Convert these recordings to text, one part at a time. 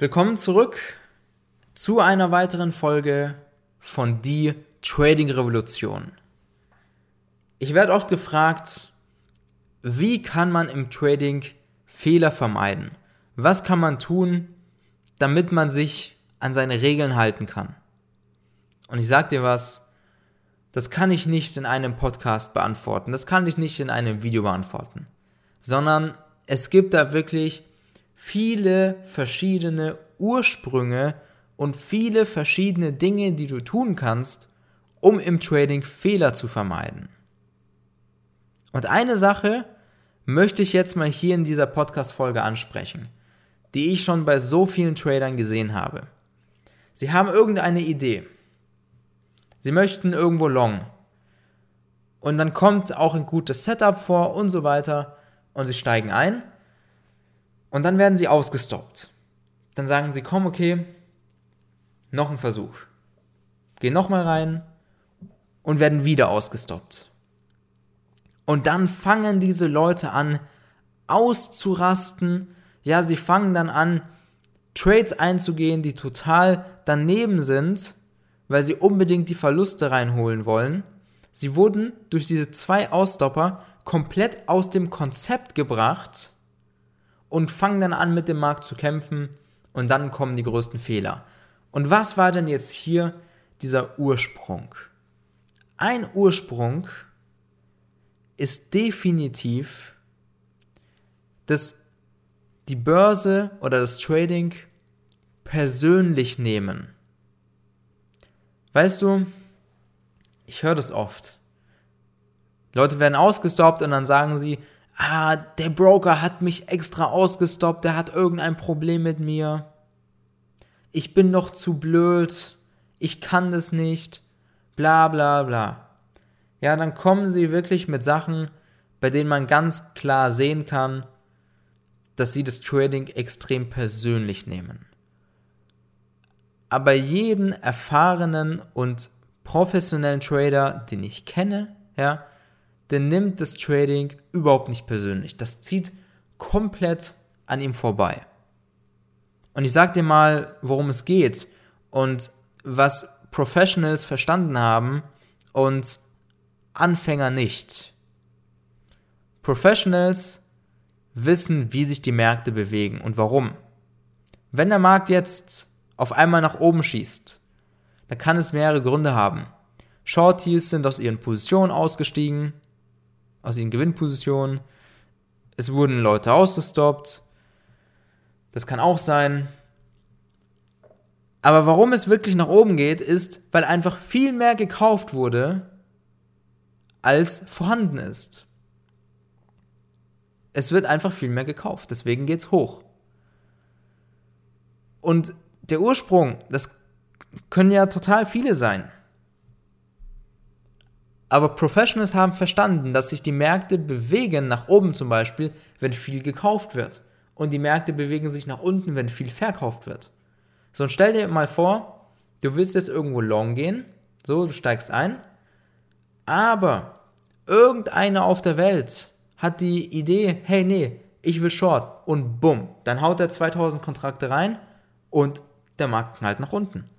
Willkommen zurück zu einer weiteren Folge von Die Trading Revolution. Ich werde oft gefragt, wie kann man im Trading Fehler vermeiden? Was kann man tun, damit man sich an seine Regeln halten kann? Und ich sage dir was, das kann ich nicht in einem Podcast beantworten, das kann ich nicht in einem Video beantworten, sondern es gibt da wirklich viele verschiedene Ursprünge und viele verschiedene Dinge, die du tun kannst, um im Trading Fehler zu vermeiden. Und eine Sache möchte ich jetzt mal hier in dieser Podcast-Folge ansprechen, die ich schon bei so vielen Tradern gesehen habe. Sie haben irgendeine Idee. Sie möchten irgendwo long. Und dann kommt auch ein gutes Setup vor und so weiter. Und sie steigen ein. Und dann werden sie ausgestoppt. Dann sagen sie, komm, okay, noch ein Versuch. Gehen nochmal rein und werden wieder ausgestoppt. Und dann fangen diese Leute an auszurasten. Ja, sie fangen dann an, Trades einzugehen, die total daneben sind, weil sie unbedingt die Verluste reinholen wollen. Sie wurden durch diese zwei Ausstopper komplett aus dem Konzept gebracht und fangen dann an, mit dem Markt zu kämpfen und dann kommen die größten Fehler. Und was war denn jetzt hier dieser Ursprung? Ein Ursprung ist definitiv, dass die Börse oder das Trading persönlich nehmen. Weißt du, ich höre das oft. Leute werden ausgestoppt und dann sagen sie, ah, der Broker hat mich extra ausgestoppt, der hat irgendein Problem mit mir. Ich bin noch zu blöd, ich kann das nicht, bla bla bla ja, dann kommen sie wirklich mit Sachen, bei denen man ganz klar sehen kann, dass sie das Trading extrem persönlich nehmen. Aber jeden erfahrenen und professionellen Trader, den ich kenne, ja, der nimmt das Trading überhaupt nicht persönlich. Das zieht komplett an ihm vorbei. Und ich sag dir mal, worum es geht und was Professionals verstanden haben und Anfänger nicht. Professionals wissen, wie sich die Märkte bewegen und warum. Wenn der Markt jetzt auf einmal nach oben schießt, dann kann es mehrere Gründe haben. Shorties sind aus ihren Positionen ausgestiegen, aus ihren Gewinnpositionen. Es wurden Leute ausgestoppt. Das kann auch sein. Aber warum es wirklich nach oben geht, ist, weil einfach viel mehr gekauft wurde, als vorhanden ist. Es wird einfach viel mehr gekauft, deswegen geht es hoch. Und der Ursprung, das können ja total viele sein. Aber Professionals haben verstanden, dass sich die Märkte bewegen, nach oben zum Beispiel, wenn viel gekauft wird. Und die Märkte bewegen sich nach unten, wenn viel verkauft wird. So, und stell dir mal vor, du willst jetzt irgendwo long gehen, so, du steigst ein, aber irgendeiner auf der Welt hat die Idee, hey, nee, ich will Short und bumm, dann haut er 2000 Kontrakte rein und der Markt knallt nach unten.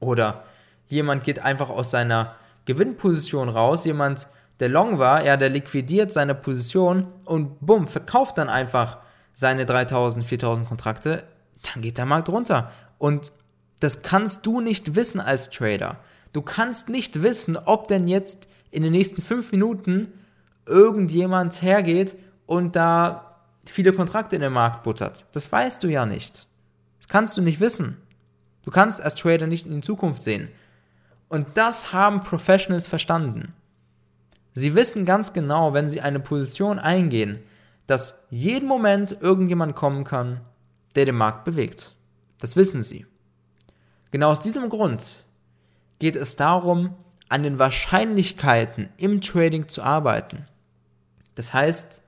Oder jemand geht einfach aus seiner Gewinnposition raus, jemand, der long war, ja, der liquidiert seine Position und bumm, verkauft dann einfach seine 3000, 4000 Kontrakte, dann geht der Markt runter. Und das kannst du nicht wissen als Trader. Du kannst nicht wissen, ob denn jetzt in den nächsten fünf Minuten irgendjemand hergeht und da viele Kontrakte in den Markt buttert. Das weißt du ja nicht. Das kannst du nicht wissen. Du kannst als Trader nicht in die Zukunft sehen. Und das haben Professionals verstanden. Sie wissen ganz genau, wenn sie eine Position eingehen, dass jeden Moment irgendjemand kommen kann, der den Markt bewegt. Das wissen sie. Genau aus diesem Grund geht es darum, an den Wahrscheinlichkeiten im Trading zu arbeiten. Das heißt,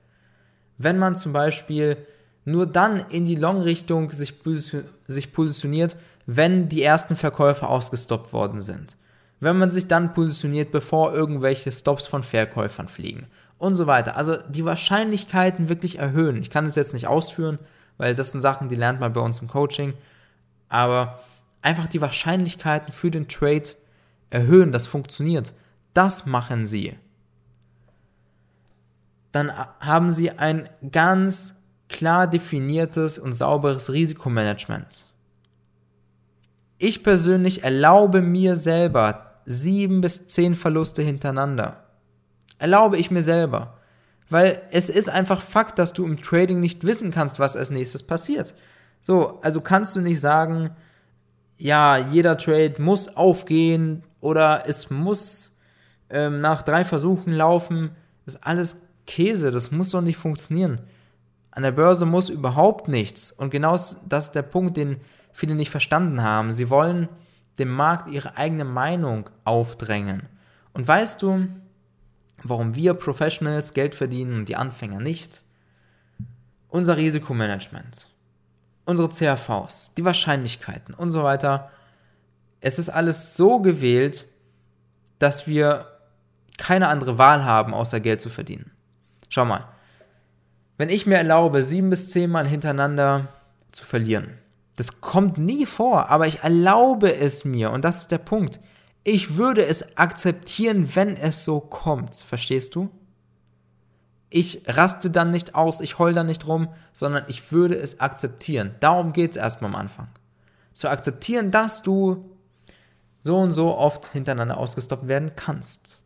wenn man zum Beispiel nur dann in die Long-Richtung sich, positioniert, wenn die ersten Verkäufer ausgestoppt worden sind. Wenn man sich dann positioniert, bevor irgendwelche Stops von Verkäufern fliegen und so weiter. Also die Wahrscheinlichkeiten wirklich erhöhen. Ich kann es jetzt nicht ausführen, weil das sind Sachen, die lernt man bei uns im Coaching. Aber einfach die Wahrscheinlichkeiten für den Trade erhöhen, das funktioniert. Das machen sie. Dann haben sie ein ganz klar definiertes und sauberes Risikomanagement. Ich persönlich erlaube mir selber sieben bis zehn Verluste hintereinander. Erlaube ich mir selber. Weil es ist einfach Fakt, dass du im Trading nicht wissen kannst, was als nächstes passiert. So, also kannst du nicht sagen, ja, jeder Trade muss aufgehen oder es muss ähm, nach drei Versuchen laufen. Das ist alles Käse, das muss doch nicht funktionieren. An der Börse muss überhaupt nichts. Und genau das ist der Punkt, den viele nicht verstanden haben. Sie wollen dem Markt ihre eigene Meinung aufdrängen. Und weißt du, warum wir Professionals Geld verdienen und die Anfänger nicht? Unser Risikomanagement, unsere CRVs, die Wahrscheinlichkeiten und so weiter. Es ist alles so gewählt, dass wir keine andere Wahl haben, außer Geld zu verdienen. Schau mal, wenn ich mir erlaube, sieben bis zehn Mal hintereinander zu verlieren, das kommt nie vor, aber ich erlaube es mir und das ist der Punkt. Ich würde es akzeptieren, wenn es so kommt. Verstehst du? Ich raste dann nicht aus, ich heul dann nicht rum, sondern ich würde es akzeptieren. Darum geht es erstmal am Anfang. Zu akzeptieren, dass du so und so oft hintereinander ausgestoppt werden kannst.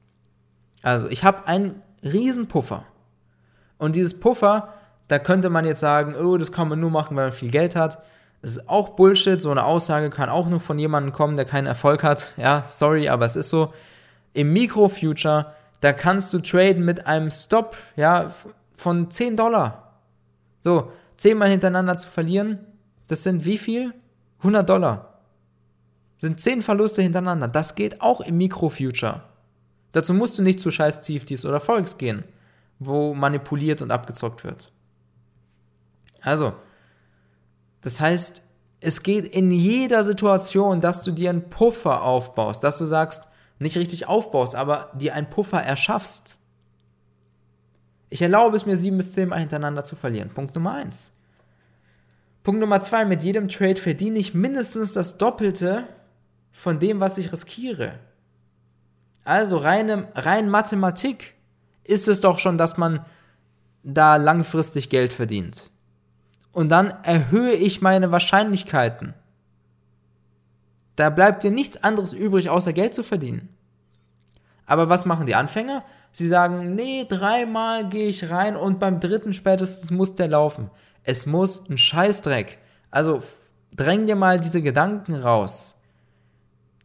Also, ich habe einen riesen Puffer. Und dieses Puffer, da könnte man jetzt sagen, oh, das kann man nur machen, weil man viel Geld hat. Das ist auch Bullshit. So eine Aussage kann auch nur von jemandem kommen, der keinen Erfolg hat. Ja, sorry, aber es ist so. Im Micro-Future, da kannst du traden mit einem Stop, ja, von 10 Dollar. So, 10 Mal hintereinander zu verlieren, das sind wie viel? 100 Dollar. Sind 10 Verluste hintereinander. Das geht auch im Micro-Future. Dazu musst du nicht zu scheiß CFDs oder Forex gehen, wo manipuliert und abgezockt wird. Also, das heißt, es geht in jeder Situation, dass du dir einen Puffer aufbaust, dass du sagst, nicht richtig aufbaust, aber dir einen Puffer erschaffst. Ich erlaube es mir, sieben bis zehn Mal hintereinander zu verlieren. Punkt Nummer eins. Punkt Nummer zwei, mit jedem Trade verdiene ich mindestens das Doppelte von dem, was ich riskiere. Also reine, rein Mathematik ist es doch schon, dass man da langfristig Geld verdient und dann erhöhe ich meine Wahrscheinlichkeiten. Da bleibt dir nichts anderes übrig, außer Geld zu verdienen. Aber was machen die Anfänger? Sie sagen, nee, dreimal gehe ich rein und beim dritten spätestens muss der laufen. Es muss ein Scheißdreck. Also dräng dir mal diese Gedanken raus.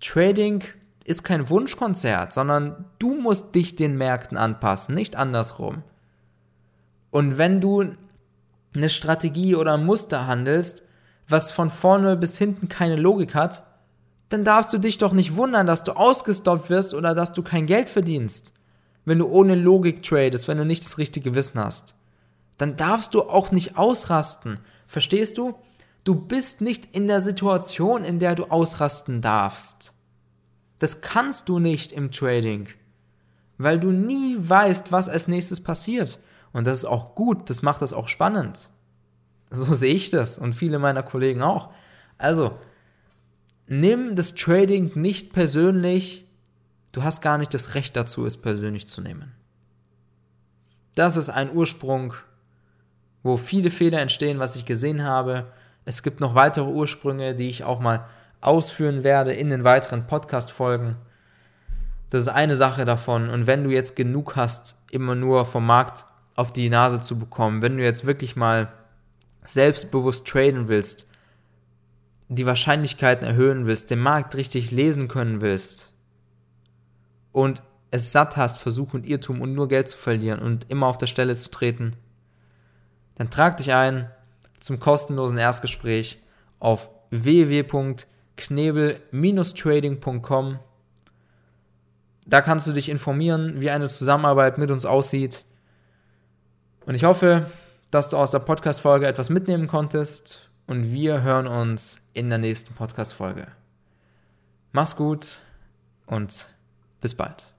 Trading ist kein Wunschkonzert, sondern du musst dich den Märkten anpassen, nicht andersrum. Und wenn du eine Strategie oder ein Muster handelst, was von vorne bis hinten keine Logik hat, dann darfst du dich doch nicht wundern, dass du ausgestoppt wirst oder dass du kein Geld verdienst. Wenn du ohne Logik tradest, wenn du nicht das richtige Wissen hast. Dann darfst du auch nicht ausrasten. Verstehst du? Du bist nicht in der Situation, in der du ausrasten darfst. Das kannst du nicht im Trading, weil du nie weißt, was als nächstes passiert. Und das ist auch gut, das macht das auch spannend. So sehe ich das und viele meiner Kollegen auch. Also, nimm das Trading nicht persönlich. Du hast gar nicht das Recht dazu, es persönlich zu nehmen. Das ist ein Ursprung, wo viele Fehler entstehen, was ich gesehen habe. Es gibt noch weitere Ursprünge, die ich auch mal ausführen werde in den weiteren Podcast-Folgen. Das ist eine Sache davon. Und wenn du jetzt genug hast, immer nur vom Markt auf die Nase zu bekommen. Wenn du jetzt wirklich mal selbstbewusst traden willst, die Wahrscheinlichkeiten erhöhen willst, den Markt richtig lesen können willst und es satt hast, Versuch und Irrtum und nur Geld zu verlieren und immer auf der Stelle zu treten, dann trag dich ein zum kostenlosen Erstgespräch auf www.knebel-trading.com. Da kannst du dich informieren, wie eine Zusammenarbeit mit uns aussieht und ich hoffe, dass du aus der Podcast-Folge etwas mitnehmen konntest und wir hören uns in der nächsten Podcast-Folge. Mach's gut und bis bald.